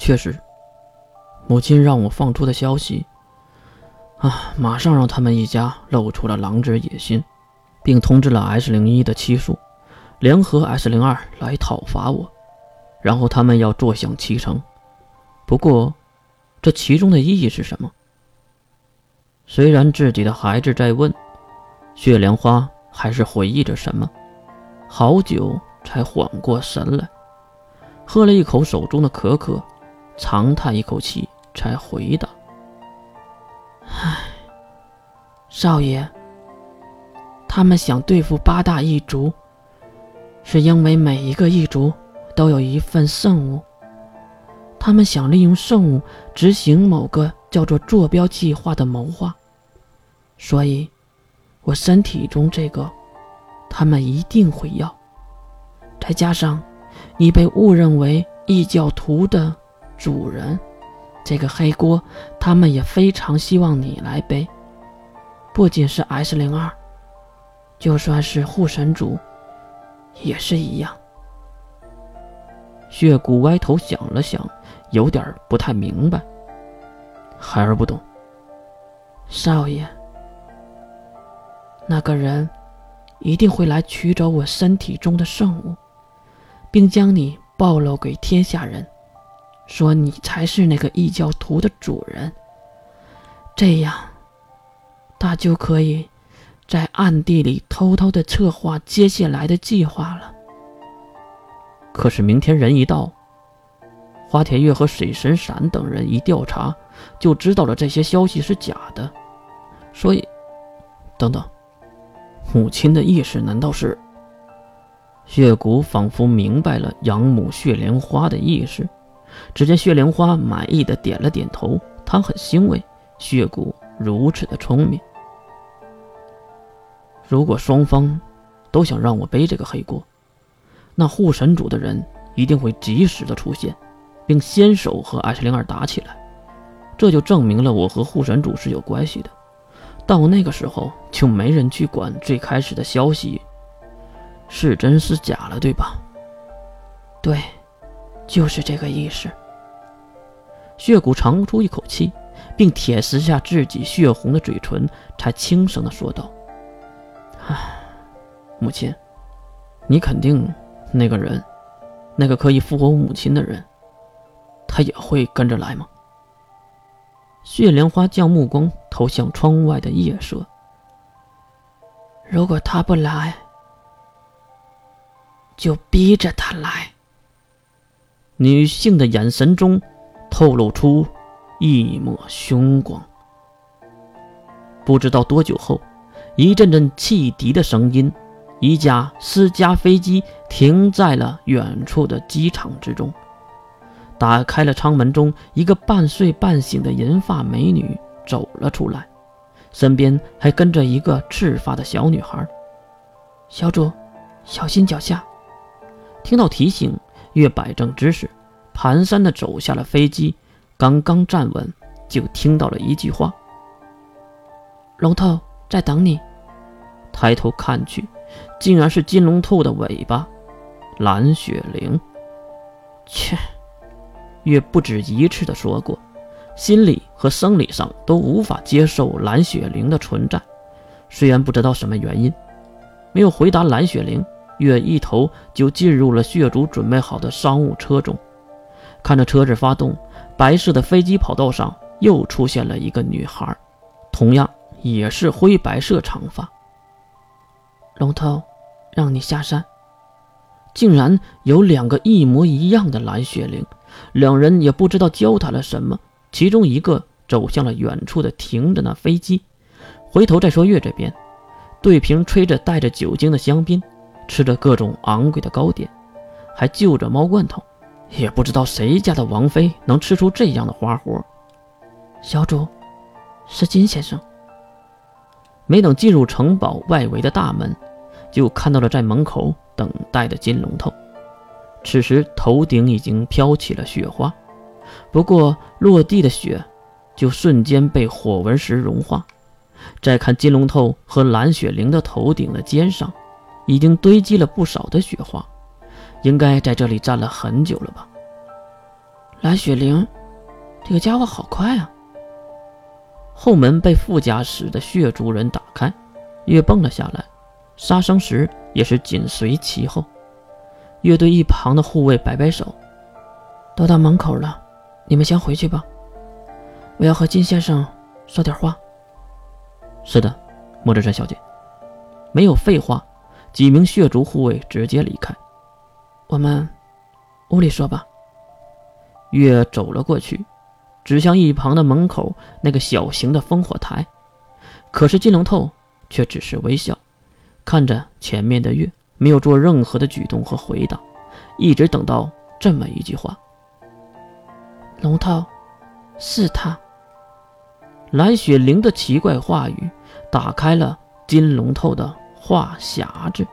确实，母亲让我放出的消息，啊，马上让他们一家露出了狼之野心，并通知了 S 零一的七叔，联合 S 零二来讨伐我，然后他们要坐享其成。不过，这其中的意义是什么？虽然自己的孩子在问，血莲花还是回忆着什么，好久才缓过神来，喝了一口手中的可可，长叹一口气，才回答：“唉，少爷，他们想对付八大异族，是因为每一个异族都有一份圣物。”他们想利用圣物执行某个叫做“坐标计划”的谋划，所以，我身体中这个，他们一定会要。再加上，你被误认为异教徒的主人，这个黑锅，他们也非常希望你来背。不仅是 S 零二，就算是护神主，也是一样。血骨歪头想了想。有点不太明白，孩儿不懂。少爷，那个人一定会来取走我身体中的圣物，并将你暴露给天下人，说你才是那个异教徒的主人。这样，他就可以在暗地里偷偷的策划接下来的计划了。可是明天人一到。花田月和水神闪等人一调查，就知道了这些消息是假的。所以，等等，母亲的意识难道是？血骨仿佛明白了养母血莲花的意识。只见血莲花满意的点了点头，她很欣慰血骨如此的聪明。如果双方都想让我背这个黑锅，那护神主的人一定会及时的出现。并先手和 S 零二打起来，这就证明了我和护神主是有关系的。到那个时候，就没人去管最开始的消息是真是假了，对吧？对，就是这个意思。血骨长出一口气，并舔舐下自己血红的嘴唇，才轻声的说道：“唉，母亲，你肯定那个人，那个可以复活母亲的人。”他也会跟着来吗？血莲花将目光投向窗外的夜色。如果他不来，就逼着他来。女性的眼神中透露出一抹凶光。不知道多久后，一阵阵汽笛的声音，一架私家飞机停在了远处的机场之中。打开了舱门，中一个半睡半醒的银发美女走了出来，身边还跟着一个赤发的小女孩。小主，小心脚下！听到提醒，越摆正姿势，蹒跚地走下了飞机。刚刚站稳，就听到了一句话：“龙头在等你。”抬头看去，竟然是金龙头的尾巴，蓝雪灵。切！月不止一次的说过，心理和生理上都无法接受蓝雪灵的存在。虽然不知道什么原因，没有回答蓝雪灵，月一头就进入了血族准备好的商务车中。看着车子发动，白色的飞机跑道上又出现了一个女孩，同样也是灰白色长发。龙头，让你下山。竟然有两个一模一样的蓝雪灵。两人也不知道交谈了什么，其中一个走向了远处的停着那飞机，回头再说月这边，对瓶吹着带着酒精的香槟，吃着各种昂贵的糕点，还就着猫罐头，也不知道谁家的王妃能吃出这样的花活。小主，是金先生。没等进入城堡外围的大门，就看到了在门口等待的金龙头。此时头顶已经飘起了雪花，不过落地的雪就瞬间被火纹石融化。再看金龙头和蓝雪灵的头顶的尖上，已经堆积了不少的雪花，应该在这里站了很久了吧？蓝雪玲，这个家伙好快啊！后门被副驾驶的血族人打开，月蹦了下来，杀生石也是紧随其后。月对一旁的护卫摆摆手：“都到门口了，你们先回去吧，我要和金先生说点话。”是的，莫之山小姐。没有废话，几名血族护卫直接离开。我们屋里说吧。月走了过去，指向一旁的门口那个小型的烽火台。可是金龙透却只是微笑，看着前面的月，没有做任何的举动和回答，一直等到这么一句话：“龙套，是他。”蓝雪灵的奇怪话语打开了金龙透的画匣子。